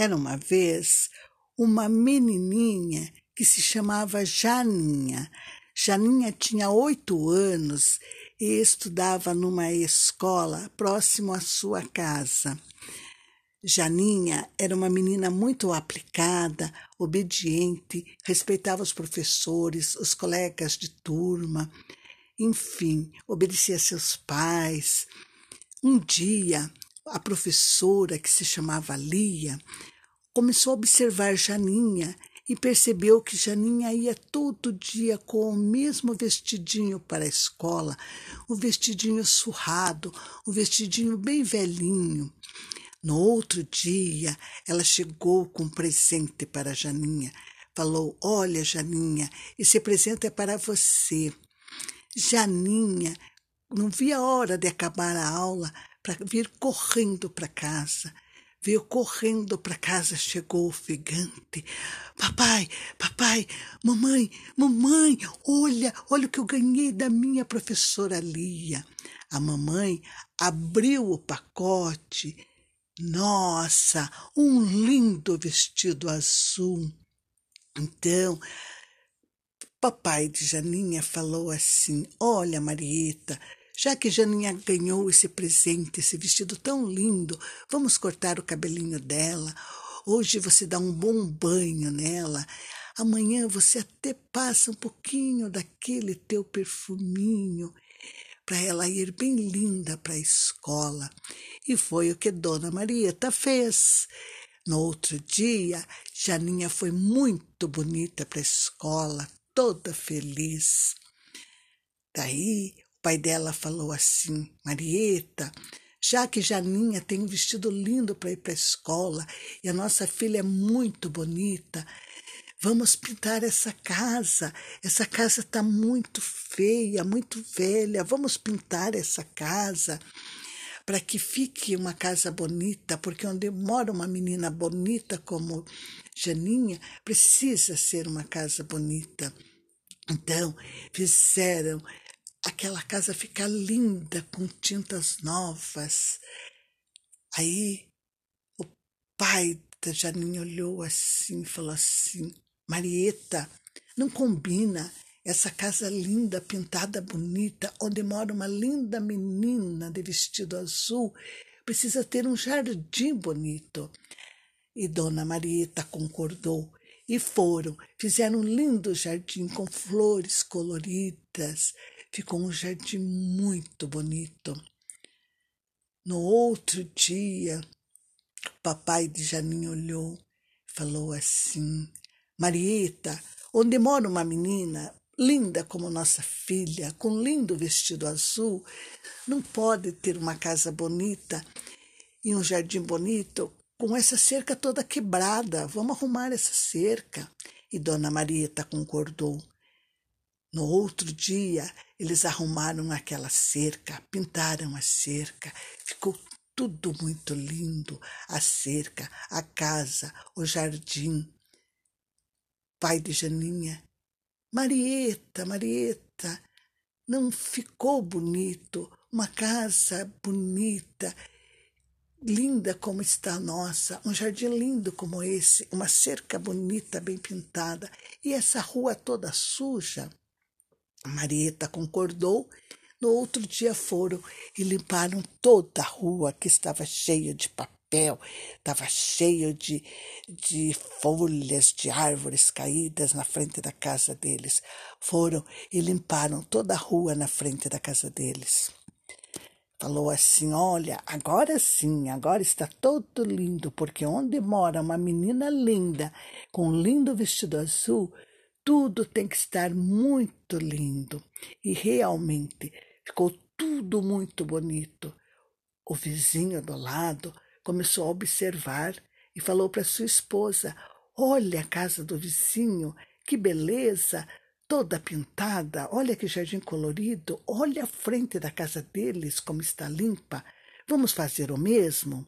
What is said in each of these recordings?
Era uma vez uma menininha que se chamava Janinha. Janinha tinha oito anos e estudava numa escola próximo à sua casa. Janinha era uma menina muito aplicada, obediente, respeitava os professores, os colegas de turma, enfim, obedecia seus pais. Um dia, a professora, que se chamava Lia, começou a observar Janinha e percebeu que Janinha ia todo dia com o mesmo vestidinho para a escola, o vestidinho surrado, o vestidinho bem velhinho. No outro dia, ela chegou com um presente para Janinha. Falou: Olha, Janinha, esse presente é para você. Janinha não via a hora de acabar a aula para vir correndo para casa. Veio correndo para casa, chegou ofegante. Papai, papai, mamãe, mamãe, olha, olha o que eu ganhei da minha professora Lia. A mamãe abriu o pacote nossa, um lindo vestido azul. Então, papai de Janinha falou assim: Olha, Marieta, já que Janinha ganhou esse presente, esse vestido tão lindo, vamos cortar o cabelinho dela. Hoje você dá um bom banho nela. Amanhã você até passa um pouquinho daquele teu perfuminho para ela ir bem linda para a escola. E foi o que Dona Marieta fez. No outro dia, Janinha foi muito bonita para a escola, toda feliz. Daí, o pai dela falou assim: Marieta, já que Janinha tem um vestido lindo para ir para a escola e a nossa filha é muito bonita, Vamos pintar essa casa. Essa casa está muito feia, muito velha. Vamos pintar essa casa para que fique uma casa bonita, porque onde mora uma menina bonita como Janinha, precisa ser uma casa bonita. Então, fizeram aquela casa ficar linda com tintas novas. Aí o pai da Janinha olhou assim e falou assim: Marieta, não combina essa casa linda, pintada bonita, onde mora uma linda menina de vestido azul. Precisa ter um jardim bonito. E Dona Marieta concordou. E foram, fizeram um lindo jardim com flores coloridas. Ficou um jardim muito bonito. No outro dia, o papai de Janinha olhou e falou assim: Marieta, onde mora uma menina linda como nossa filha, com lindo vestido azul, não pode ter uma casa bonita e um jardim bonito com essa cerca toda quebrada. Vamos arrumar essa cerca. E Dona Marieta concordou. No outro dia, eles arrumaram aquela cerca, pintaram a cerca, ficou tudo muito lindo: a cerca, a casa, o jardim pai de Janinha. Marieta, Marieta, não ficou bonito, uma casa bonita, linda como está a nossa, um jardim lindo como esse, uma cerca bonita, bem pintada, e essa rua toda suja. Marieta concordou. No outro dia foram e limparam toda a rua que estava cheia de papel estava cheio de, de folhas de árvores caídas na frente da casa deles. Foram e limparam toda a rua na frente da casa deles. Falou assim: Olha, agora sim, agora está todo lindo, porque onde mora uma menina linda, com um lindo vestido azul, tudo tem que estar muito lindo. E realmente ficou tudo muito bonito. O vizinho do lado começou a observar e falou para sua esposa: Olha a casa do vizinho, que beleza! Toda pintada, olha que jardim colorido, olha a frente da casa deles como está limpa. Vamos fazer o mesmo?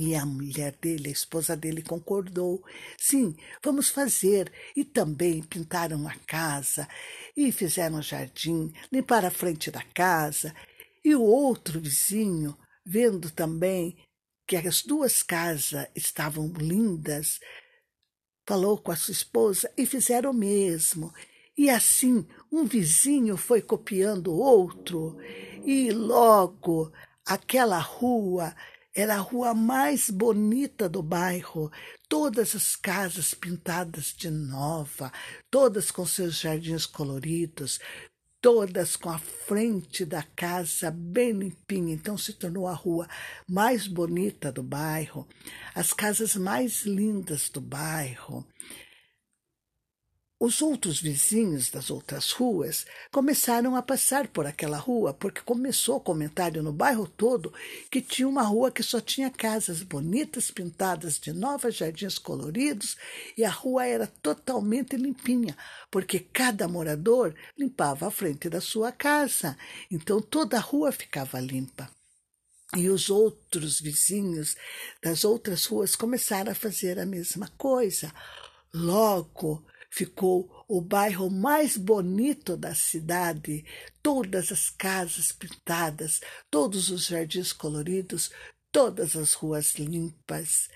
E a mulher dele, a esposa dele, concordou. Sim, vamos fazer. E também pintaram a casa, e fizeram o jardim, limparam a frente da casa. E o outro vizinho, vendo também que as duas casas estavam lindas, falou com a sua esposa e fizeram o mesmo. E assim um vizinho foi copiando o outro, e logo aquela rua era a rua mais bonita do bairro, todas as casas pintadas de nova, todas com seus jardins coloridos, todas com a frente da casa bem limpinha. Então se tornou a rua mais bonita do bairro, as casas mais lindas do bairro. Os outros vizinhos das outras ruas começaram a passar por aquela rua, porque começou comentário no bairro todo que tinha uma rua que só tinha casas bonitas, pintadas de novos jardins coloridos, e a rua era totalmente limpinha, porque cada morador limpava a frente da sua casa. Então toda a rua ficava limpa. E os outros vizinhos das outras ruas começaram a fazer a mesma coisa. Logo, ficou o bairro mais bonito da cidade, todas as casas pintadas, todos os jardins coloridos, todas as ruas limpas.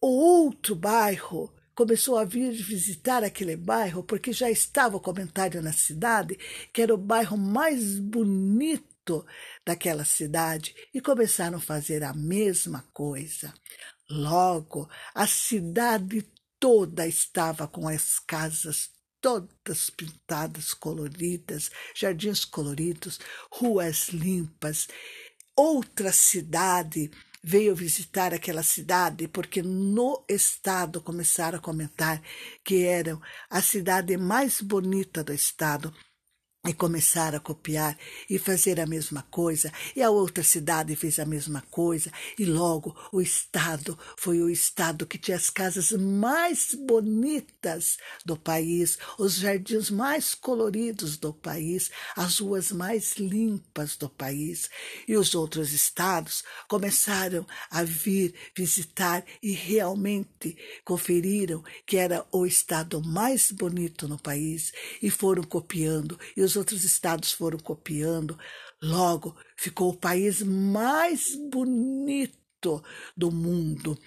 O outro bairro começou a vir visitar aquele bairro porque já estava o comentário na cidade que era o bairro mais bonito daquela cidade e começaram a fazer a mesma coisa. Logo, a cidade toda estava com as casas todas pintadas, coloridas, jardins coloridos, ruas limpas. Outra cidade veio visitar aquela cidade porque no estado começaram a comentar que era a cidade mais bonita do estado e começaram a copiar e fazer a mesma coisa, e a outra cidade fez a mesma coisa, e logo o estado foi o estado que tinha as casas mais bonitas do país, os jardins mais coloridos do país, as ruas mais limpas do país. E os outros estados começaram a vir visitar e realmente conferiram que era o estado mais bonito no país e foram copiando e os os outros estados foram copiando. Logo, ficou o país mais bonito do mundo.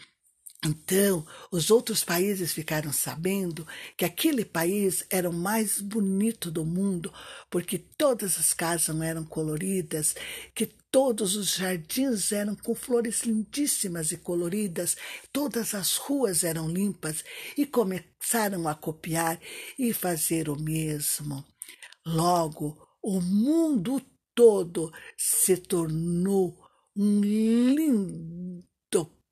Então, os outros países ficaram sabendo que aquele país era o mais bonito do mundo, porque todas as casas eram coloridas, que todos os jardins eram com flores lindíssimas e coloridas, todas as ruas eram limpas e começaram a copiar e fazer o mesmo. Logo, o mundo todo se tornou um lindo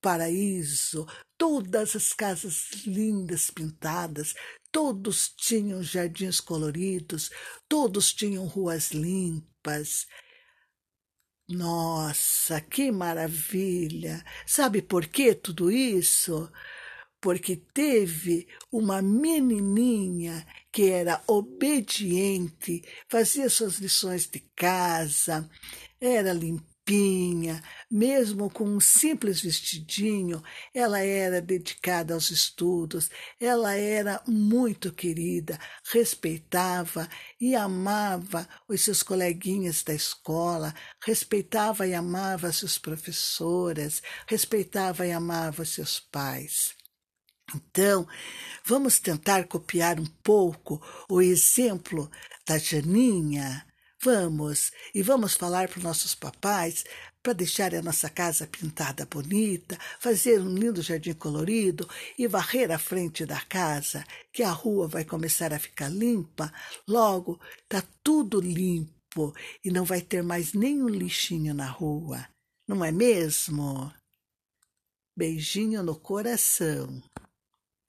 paraíso, todas as casas lindas pintadas, todos tinham jardins coloridos, todos tinham ruas limpas. Nossa, que maravilha! Sabe por que tudo isso? Porque teve uma menininha que era obediente, fazia suas lições de casa, era limpinha, mesmo com um simples vestidinho, ela era dedicada aos estudos, ela era muito querida, respeitava e amava os seus coleguinhas da escola, respeitava e amava suas professoras, respeitava e amava seus pais. Então, vamos tentar copiar um pouco o exemplo da Janinha. Vamos, e vamos falar para os nossos papais para deixar a nossa casa pintada bonita, fazer um lindo jardim colorido e varrer a frente da casa, que a rua vai começar a ficar limpa. Logo, tá tudo limpo e não vai ter mais nenhum lixinho na rua. Não é mesmo? Beijinho no coração.